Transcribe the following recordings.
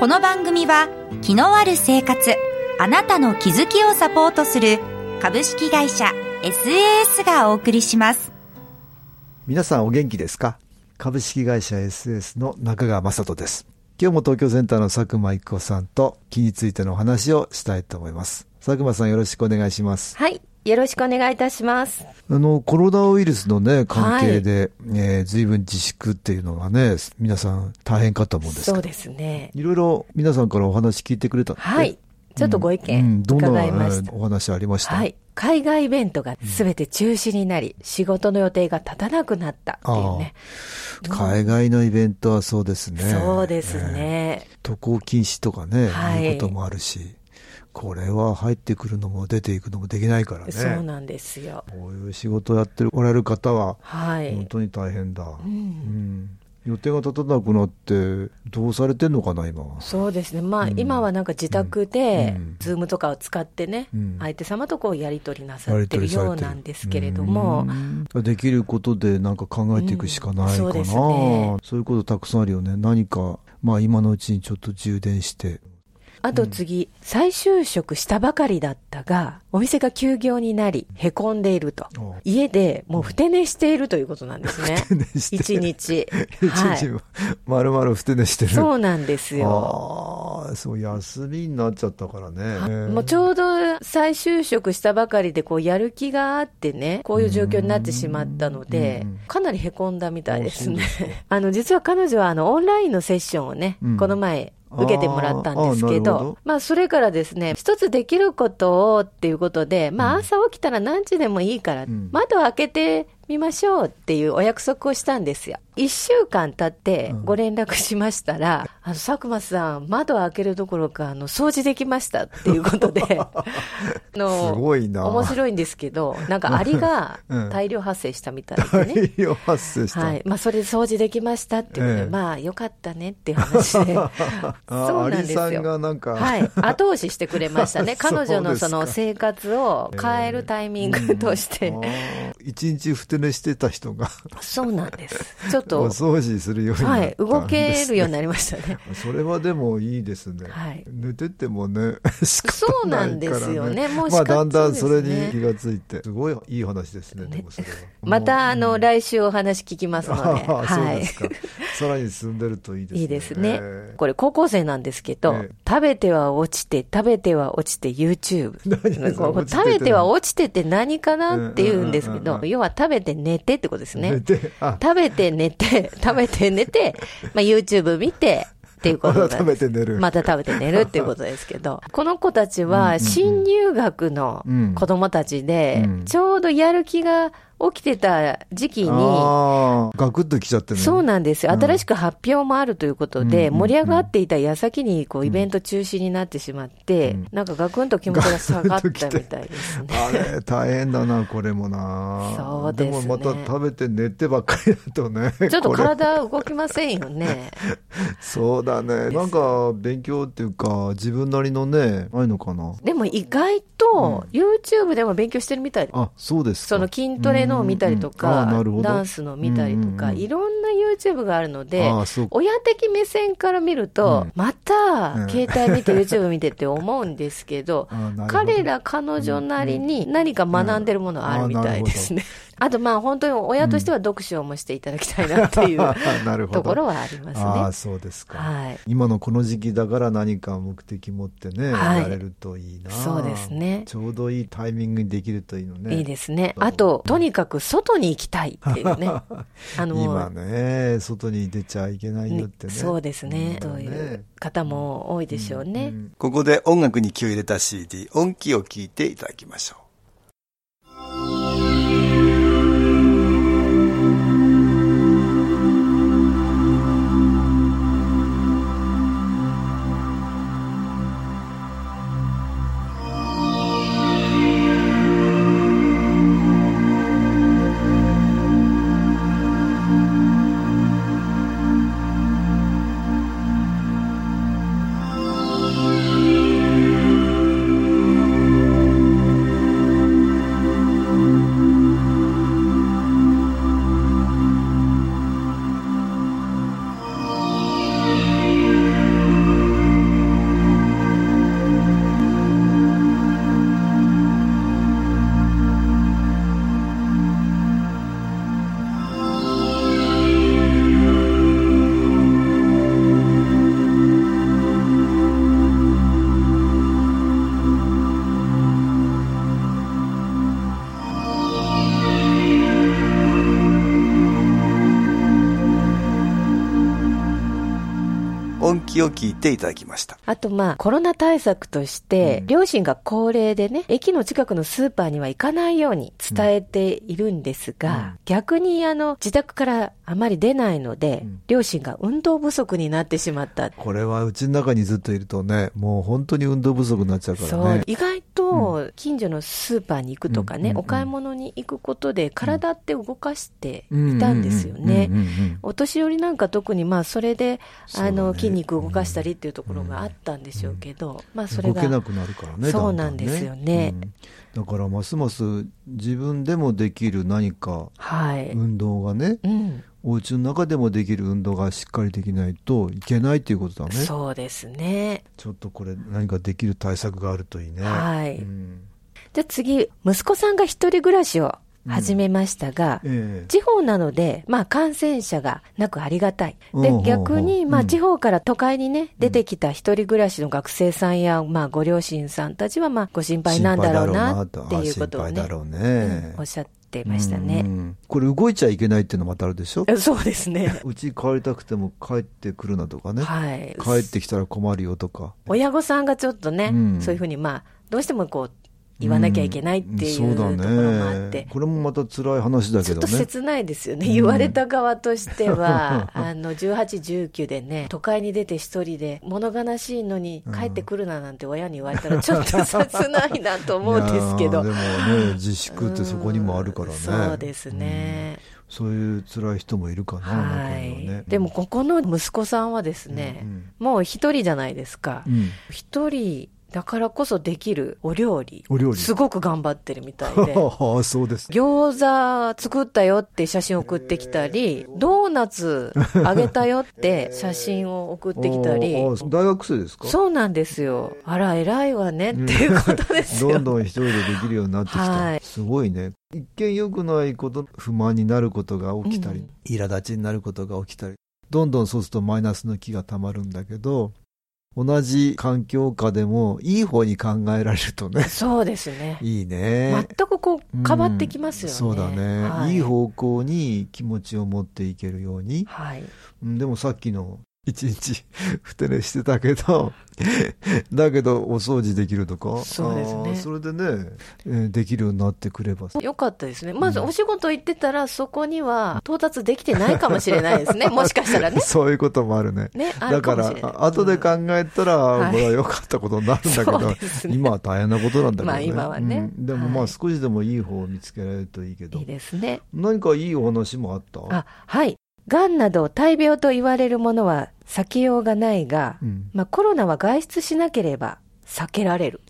この番組は気のある生活あなたの気づきをサポートする株式会社 SAS がお送りします。皆さんお元気ですか？株式会社 SS の中川雅人です。今日も東京センターの佐久間一子さんと気についてのお話をしたいと思います。佐久間さんよろしくお願いします。はいよろしくお願いいたします。あの、コロナウイルスのね、関係で、はい、えー、随分自粛っていうのがね、皆さん大変かと思うんです。そうですね。いろいろ皆さんからお話聞いてくれたはい。ちょっとご意見伺いました。うんうん、どんなお話ありました？はい。海外イベントがすべて中止になり、うん、仕事の予定が立たなくなったっていうね。海外のイベントはそうですね。そうですね。渡航禁止とかね、はい、いうこともあるし。これは入ってくるのも出ていくのもできないからね。そうなんですよ。こういう仕事をやっておられる方は、はい、本当に大変だ。うん、うん予定が立たなくなって、どうされてんのかな、今は。そうですね。まあ、うん、今はなんか自宅で、ズームとかを使ってね、うん、相手様とこうやり取りなさってるようなんですけれども。できることでなんか考えていくしかないかな。そうですね。そういうことたくさんあるよね。何か、まあ今のうちにちょっと充電して、あと次、うん、再就職したばかりだったが、お店が休業になり、へこんでいると。家でもうふて寝しているということなんですね。ふて寝して一日。一日、まるまるふて寝してる。そうなんですよ。ああ、そう、休みになっちゃったからね。もうちょうど再就職したばかりで、こう、やる気があってね、こういう状況になってしまったので、かなりへこんだみたいですね。あの、実は彼女は、あの、オンラインのセッションをね、うん、この前、受けてもらったんですけど、ど。まあそれからですね、一つできることをっていうことで、まあ朝起きたら何時でもいいから、うん、窓を開けてみましょうっていうお約束をしたんですよ。一週間経ってご連絡しましたら、うん、あの、佐久間さん、窓を開けるどころか、あの、掃除できましたっていうことで、の、すごいな。面白いんですけど、なんかアリが大量発生したみたいでね。大量発生した。はい。まあそれで掃除できましたっていうことで、ええ、まあよかったねっていう話で。そうなんですよ。アリさんがなんか。はい。後押ししてくれましたね。彼女のその生活を変えるタイミングとして。一、日ふて寝してた人が。そうなんです。ちょっと。お掃除するようになはい。動けるようになりましたね。それはでもいいですね。はい。寝ててもね、そうなんですよね。もうまあだんだんそれに気がついて。すごいいい話ですね、でもそれは。また、あの、来週お話聞きますので。はい。さらに進んでるといいですね。いいですね。これ高校生なんですけど、食べては落ちて、食べては落ちて YouTube。食べては落ちてって何かなって言うんですけど、要は食べて寝てってことですね。食べて寝て、食べて寝て、まあ YouTube 見て、っていうこと また食べて寝る。また食べて寝るっていうことですけど、この子たちは新入学の子供たちで、ちょうどやる気が起きてた時期に、ガクッと来ちゃってね。そうなんですよ。新しく発表もあるということで、盛り上がっていた矢先に、こう、イベント中止になってしまって、なんかガクンと気持ちが下がったみたいですね。あれ、大変だな、これもな。そうですね。でもまた食べて寝てばっかりだとね。ちょっと体動きませんよね。そうだね。なんか、勉強っていうか、自分なりのね、ないのかな。でも意外と、YouTube でも勉強してるみたいあ、そうですその筋トレのを見たりとか、ダンスの見たりとか、いろんな YouTube があるので、親的目線から見ると、また、携帯見て YouTube 見てって思うんですけど、彼ら彼女なりに何か学んでるものあるみたいですね。あとまあ本当に親としては読書もしていただきたいなっていう、ところはありますね。ああ、そうですか。はい。今のこの時期だから何か目的持ってね、はい、やれるといいな。そうですね。ちょうどいいタイミングにできるといいのね。いいですね。あと、とにかく外に行きたいっていうね。あの、今ね、外に出ちゃいけないよってね。そうですね。そういう方も多いでしょうね。うんうん、ここで音楽に気を入れた CD、音機を聴いていただきましょう。を聞いていただきました。あとまあ、コロナ対策として、うん両親が高齢でね、駅の近くのスーパーには行かないように伝えているんですが、うん逆にあの、自宅からあまり出ないので、うん。両親が運動不足になってしまった。これはうちの中にずっといるとね、もう本当に運動不足になっちゃうからそうね。意外と近所のスーパーに行くとかね、うん。お買い物に行くことで体って動かしていたんですよね。お年寄りなんか特にまあそれで、あの筋肉を動かしたりっていうところがあったんでしょうけど、まあそれが動けなくなるからね。そうなんですよね。うん。だからますます自分でもできる何かはい、運動がね、うん、お家の中でもできる運動がしっかりできないといけないっていうことだね。そうですね。ちょっとこれ何かできる対策があるといいね。はいうんじゃあ次、息子さんが一人暮らしを始めましたが、ええ地方なので、まあ感染者がなくありがたい。で逆に、まうんあ地方から都会にね、出てきた一人暮らしの学生さんや、まあご両親さんたちは、まあご心配なんだろうなっていうことをねねうんおっしゃってましたうんうね。んこれ動いちゃいけないっていうのもまたあるでしょ？え そうですね。うち帰りたくても帰ってくるなとかね。はい。帰ってきたら困るよとか。親御さんがちょっとね、うんそういうふうにまあ、どうしてもこう、言わなきゃいけないっていううんところもあって、これもまた辛い話だちょっけどね。と切ないですよね。うん言われた側としては、あの、18、19でね、都会に出て一人で、物悲しいのに帰ってくるななんて親に言われたら、ちょっと切ないなと思うんですけど。でもね、自粛ってそこにもあるからね。うんそうですね。そういう辛い人もいるかな、は中にはねい。。でも、ここの息子さんはですね、うんもう一人じゃないですかう。ん、一人だからこそできるお料理。お料理。すごく頑張ってるみたいで。そうです。餃子作ったよって写真送ってきたり、ドーナツ あげたよって写真を送ってきたり大学生ですか？そうなんですよ。あら、偉いわねっていうことですよ。どんどん一人でできるようになってきた。はいすごいね。一見良くないこと、不満になることが起きたり、うん苛立ちになることが起きたり、どんどんそうするとマイナスの気がたまるんだけど、同じ環境下でもいい方に考えられるとね、そうですね。いいね。全くこう変わってきますよね。うんそうだね、、はいい方向に気持ちを持っていけるように。はい。うんでもさっきの一日ふて寝してたけど、だけどお掃除できるとか？そうですねそれでね、えーできるようになってくれば。よかったですね。まずお仕事行ってたら、そこには到達できてないかもしれないですね。もしかしたらね。そういうこともあるね。ね、あだかるかもしれない。ら、後で考えたら、はいこれは良かったことになるんだけど、そうですね今は大変なことなんだけどね。まあ今はねうんでもまあはい少しでもいい方を見つけられるといいけど。いいですね。何かいいお話もあった？あ、はい。癌など大病と言われるものは避けようがないが、うん。まあコロナは外出しなければ避けられる。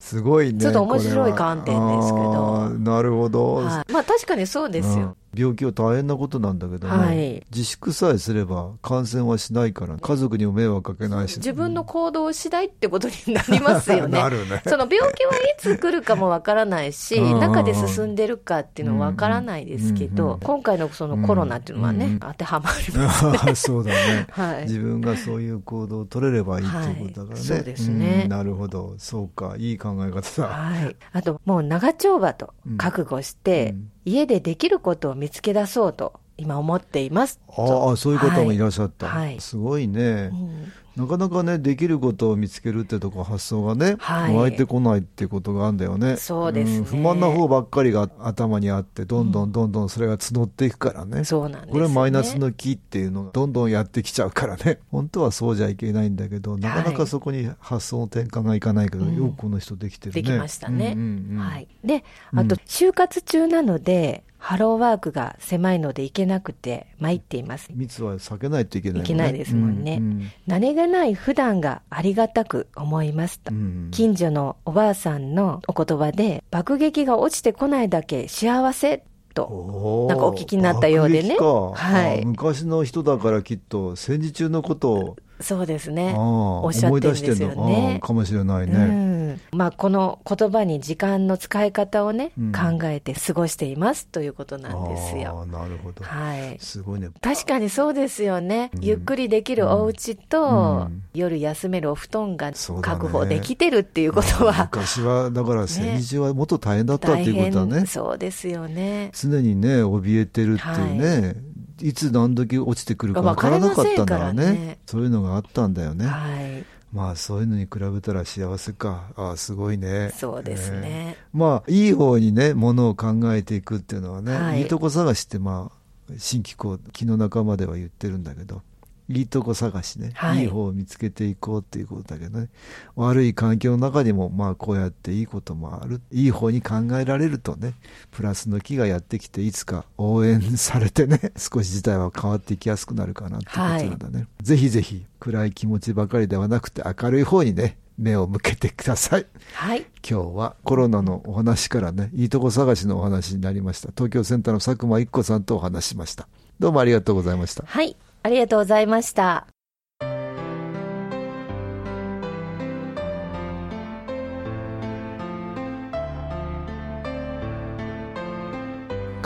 すごいね。ちょっと面白い観点ですけどなるほど。はい。まあ確かにそうですよ。うん病気は大変なことなんだけどね、はい自粛さえすれば感染はしないから、家族にも迷惑かけないし。自分の行動次第ってことになりますよね。なるね。その病気はいつ来るかもわからないし、うん中で進んでるかっていうのはわからないですけうんど、うん今回のそのコロナっていうのはね、うん当てはまります。あーそうだね。はい。自分がそういう行動を取れればいいっていうことだからね。はいそうですねんなるほど。そうか。いい考え方だ。はい。あと、もう長丁場と覚悟して、うん家でできることを見つけ出そうと、今思っています。ああ、そういう方もいらっしゃった。はいすごいね。うんなかなかね、できることを見つけるってとこ発想がね、はい湧いてこないってことがあるんだよね。そうですねん不満な方ばっかりが頭にあって、どんどんどんどんそれが募っていくからね。そうなんです、ね。これはマイナスの木っていうのがどんどんやってきちゃうからね。本当はそうじゃいけないんだけど、なかなかそこに発想の転換がいかないけど、うんよくこの人できてるね。できましたね。うんうんうんはい。で、うんあと、就活中なので、ハローワークが狭いので行けなくて参っています。密は避けないといけないね。いけないですもんねうん何気ない普段がありがたく思いますと。うん近所のおばあさんのお言葉で、爆撃が落ちてこないだけ幸せと、なんかお聞きになったようでねはいあ昔の人だからきっと戦時中のことを、そうですね。おっしゃってるんですよ思い出してんのねかもしれないね。うん、まあこの言葉に時間の使い方をね、うん考えて過ごしていますということなんですよ。なるほど。はい。すごいね。確かにそうですよね。うんゆっくりできるお家と、うん夜休めるお布団が確保できてるっていうことは、昔は、だから戦時中はもっと大変だったって大いうことだね。変そうですよね。常にね、怯えてるっていうね、いつ何時落ちてくるか分からなかったんだね、ね、そういうのがあったんだよね。はいまあそういうのに比べたら幸せか。ああ、すごいね。そうですね。ねまあ、いい方にね、ものを考えていくっていうのはね、はい、いいとこ探しってまあ、新機構、気の仲間では言ってるんだけど、いいとこ探しね、はい、いい方を見つけていこうっていうことだけどね、悪い環境の中にも、まあこうやっていいこともある、いい方に考えられるとね、プラスの気がやってきて、いつか応援されてね、少し事態は変わっていきやすくなるかなってことなんだね。はい、ぜひぜひ、暗い気持ちばかりではなくて、明るい方にね、目を向けてください。はい。今日はコロナのお話からね、いいとこ探しのお話になりました。東京センターの佐久間一子さんとお話しました。どうもありがとうございました。はい。ありがとうございました。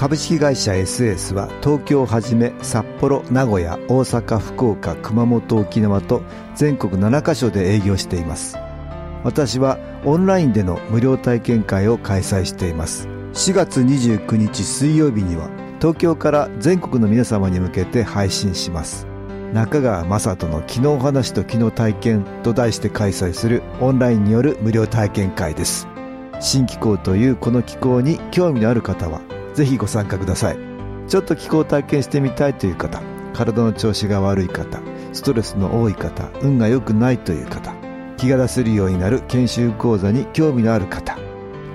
株式会社 SS は東京をはじめ札幌名古屋大阪福岡熊本沖縄と全国7カ所で営業しています私はオンラインでの無料体験会を開催しています4月29日水曜日には東京から全国の皆様に向けて配信します。中川雅人の「昨日話と昨日体験」と題して開催するオンラインによる無料体験会です。新気候というこの気候に興味のある方はぜひご参加ください。ちょっと気候を体験してみたいという方体の調子が悪い方ストレスの多い方運が良くないという方気が出せるようになる研修講座に興味のある方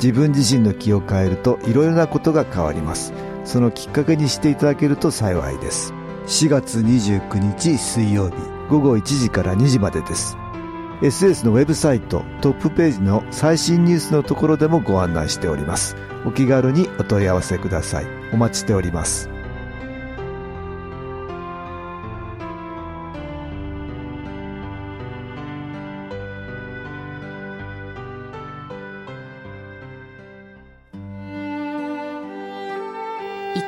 自分自身の気を変えるといろいろなことが変わります。そのきっかけにしていただけると幸いです。4月29日水曜日午後1時から2時までです。SS のウェブサイトトップページの最新ニュースのところでもご案内しております。お気軽にお問い合わせください。お待ちしております。